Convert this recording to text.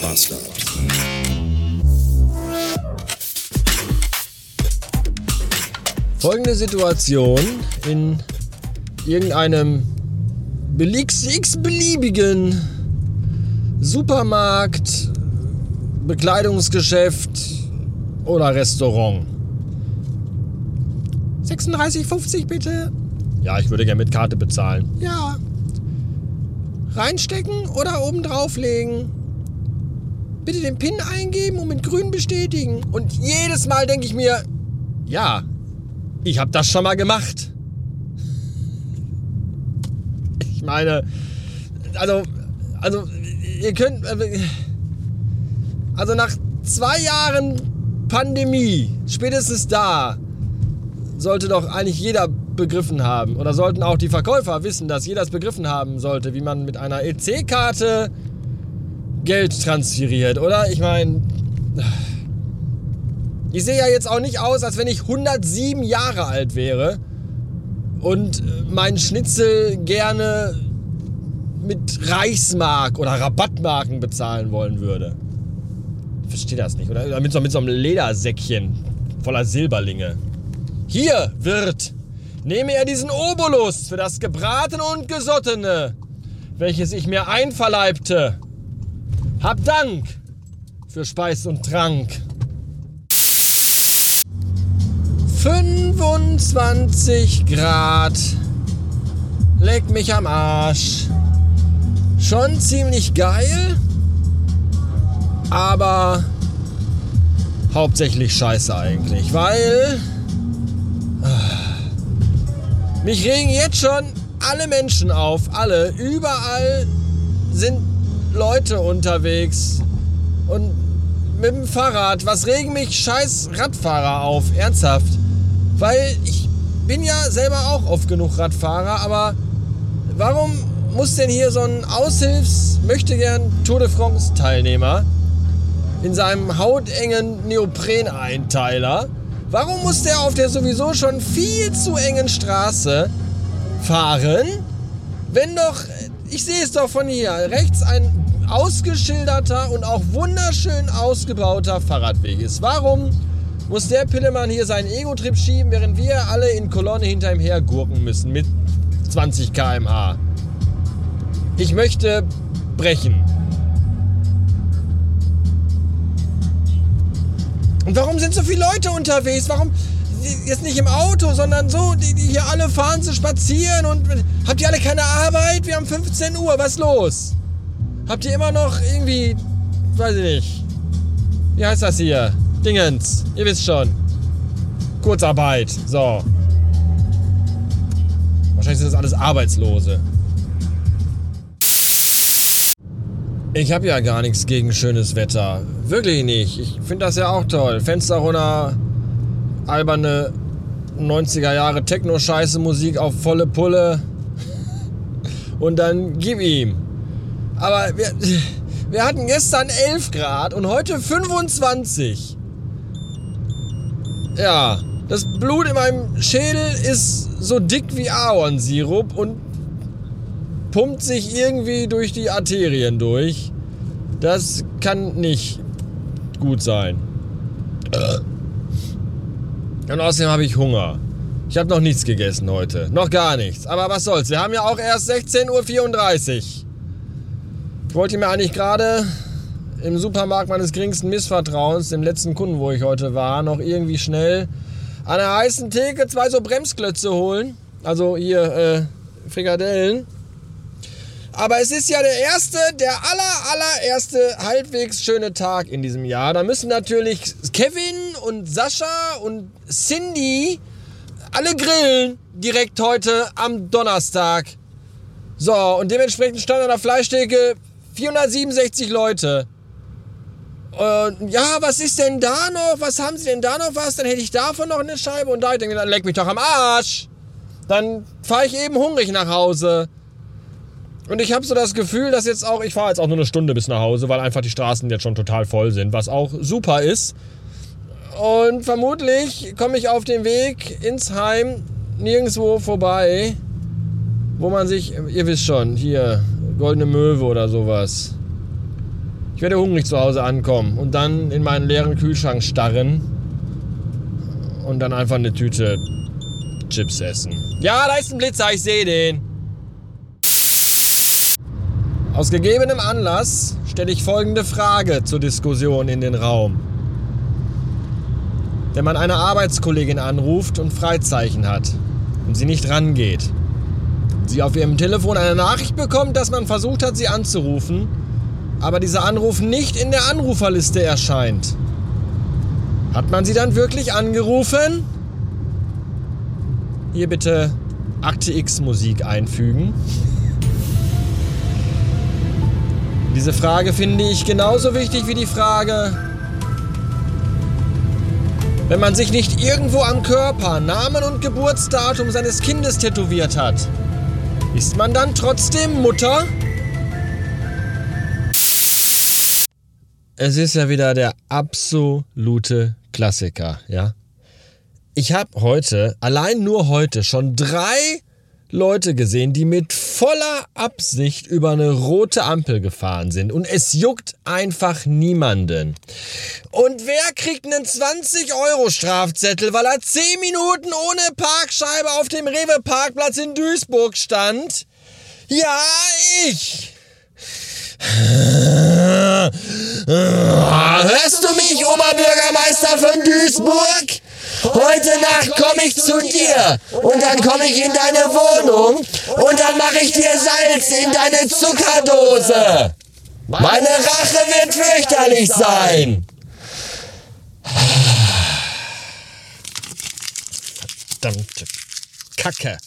Bastard. Folgende Situation in irgendeinem x-beliebigen Supermarkt, Bekleidungsgeschäft oder Restaurant. 36,50 bitte. Ja, ich würde gerne mit Karte bezahlen. Ja. Reinstecken oder oben drauflegen. Bitte den PIN eingeben und mit grün bestätigen. Und jedes Mal denke ich mir, ja, ich habe das schon mal gemacht. Ich meine, also, also, ihr könnt, also nach zwei Jahren Pandemie, spätestens da, sollte doch eigentlich jeder begriffen haben. Oder sollten auch die Verkäufer wissen, dass jeder es begriffen haben sollte, wie man mit einer EC-Karte Geld transferiert, oder? Ich meine, ich sehe ja jetzt auch nicht aus, als wenn ich 107 Jahre alt wäre und mein Schnitzel gerne mit Reichsmark oder Rabattmarken bezahlen wollen würde. Ich verstehe das nicht. Oder mit so, mit so einem Ledersäckchen voller Silberlinge. Hier, Wirt, nehme er diesen Obolus für das Gebratene und Gesottene, welches ich mir einverleibte. Hab Dank für Speis und Trank. 25 Grad. Leck mich am Arsch. Schon ziemlich geil, aber hauptsächlich scheiße eigentlich, weil äh, mich regen jetzt schon alle Menschen auf, alle, überall sind Leute unterwegs. Und mit dem Fahrrad, was regen mich? Scheiß Radfahrer auf, ernsthaft? Weil ich bin ja selber auch oft genug Radfahrer, aber warum muss denn hier so ein Aushilfs, möchte gern Tour de France Teilnehmer in seinem hautengen Neopren-Einteiler, warum muss der auf der sowieso schon viel zu engen Straße fahren, wenn doch, ich sehe es doch von hier, rechts ein ausgeschilderter und auch wunderschön ausgebauter Fahrradweg ist. Warum muss der Pillemann hier seinen Ego-Trip schieben, während wir alle in Kolonne hinter ihm her gurken müssen mit 20 km/h. Ich möchte brechen. Und warum sind so viele Leute unterwegs? Warum jetzt nicht im Auto, sondern so, die, die hier alle fahren zu spazieren und habt ihr alle keine Arbeit? Wir haben 15 Uhr, was los? Habt ihr immer noch irgendwie, weiß ich nicht, wie heißt das hier? Dingens, ihr wisst schon. Kurzarbeit, so. Wahrscheinlich sind das alles Arbeitslose. Ich habe ja gar nichts gegen schönes Wetter. Wirklich nicht. Ich finde das ja auch toll. Fenster runter, alberne 90er Jahre Techno-Scheiße Musik auf volle Pulle. Und dann gib ihm. Aber wir, wir hatten gestern 11 Grad und heute 25. Ja, das Blut in meinem Schädel ist so dick wie Ahornsirup und pumpt sich irgendwie durch die Arterien durch. Das kann nicht gut sein. Und außerdem habe ich Hunger. Ich habe noch nichts gegessen heute. Noch gar nichts. Aber was soll's. Wir haben ja auch erst 16.34 Uhr. Wollte mir eigentlich gerade im Supermarkt meines geringsten Missvertrauens, dem letzten Kunden, wo ich heute war, noch irgendwie schnell an der heißen Theke zwei so Bremsklötze holen. Also hier äh, Frikadellen. Aber es ist ja der erste, der aller, allererste halbwegs schöne Tag in diesem Jahr. Da müssen natürlich Kevin und Sascha und Cindy alle grillen direkt heute am Donnerstag. So, und dementsprechend stand an der Fleischtheke 467 Leute. Und ja, was ist denn da noch? Was haben sie denn da noch was? Dann hätte ich davon noch eine Scheibe und da. Ich denke, dann leck mich doch am Arsch. Dann fahre ich eben hungrig nach Hause. Und ich habe so das Gefühl, dass jetzt auch, ich fahre jetzt auch nur eine Stunde bis nach Hause, weil einfach die Straßen jetzt schon total voll sind, was auch super ist. Und vermutlich komme ich auf dem Weg ins Heim nirgendwo vorbei, wo man sich, ihr wisst schon, hier, Goldene Möwe oder sowas. Ich werde hungrig zu Hause ankommen und dann in meinen leeren Kühlschrank starren und dann einfach eine Tüte Chips essen. Ja, da ist ein Blitzer, ich sehe den. Aus gegebenem Anlass stelle ich folgende Frage zur Diskussion in den Raum. Wenn man eine Arbeitskollegin anruft und Freizeichen hat und sie nicht rangeht, sie auf ihrem Telefon eine Nachricht bekommt, dass man versucht hat, sie anzurufen, aber dieser Anruf nicht in der Anruferliste erscheint. Hat man sie dann wirklich angerufen? Hier bitte Akte X Musik einfügen. Diese Frage finde ich genauso wichtig wie die Frage, wenn man sich nicht irgendwo am Körper Namen und Geburtsdatum seines Kindes tätowiert hat, ist man dann trotzdem Mutter? Es ist ja wieder der absolute Klassiker, ja. Ich habe heute, allein nur heute, schon drei Leute gesehen, die mit voller Absicht über eine rote Ampel gefahren sind und es juckt einfach niemanden. Und wer kriegt einen 20 Euro Strafzettel, weil er 10 Minuten ohne Parkscheibe auf dem Rewe Parkplatz in Duisburg stand? Ja, ich. Hörst du mich, Oberbürgermeister von Duisburg? Heute Nacht komme ich zu dir und dann komme ich in deine Wohnung und dann mache ich dir Salz in deine Zuckerdose. Meine Rache wird fürchterlich sein. Verdammte Kacke.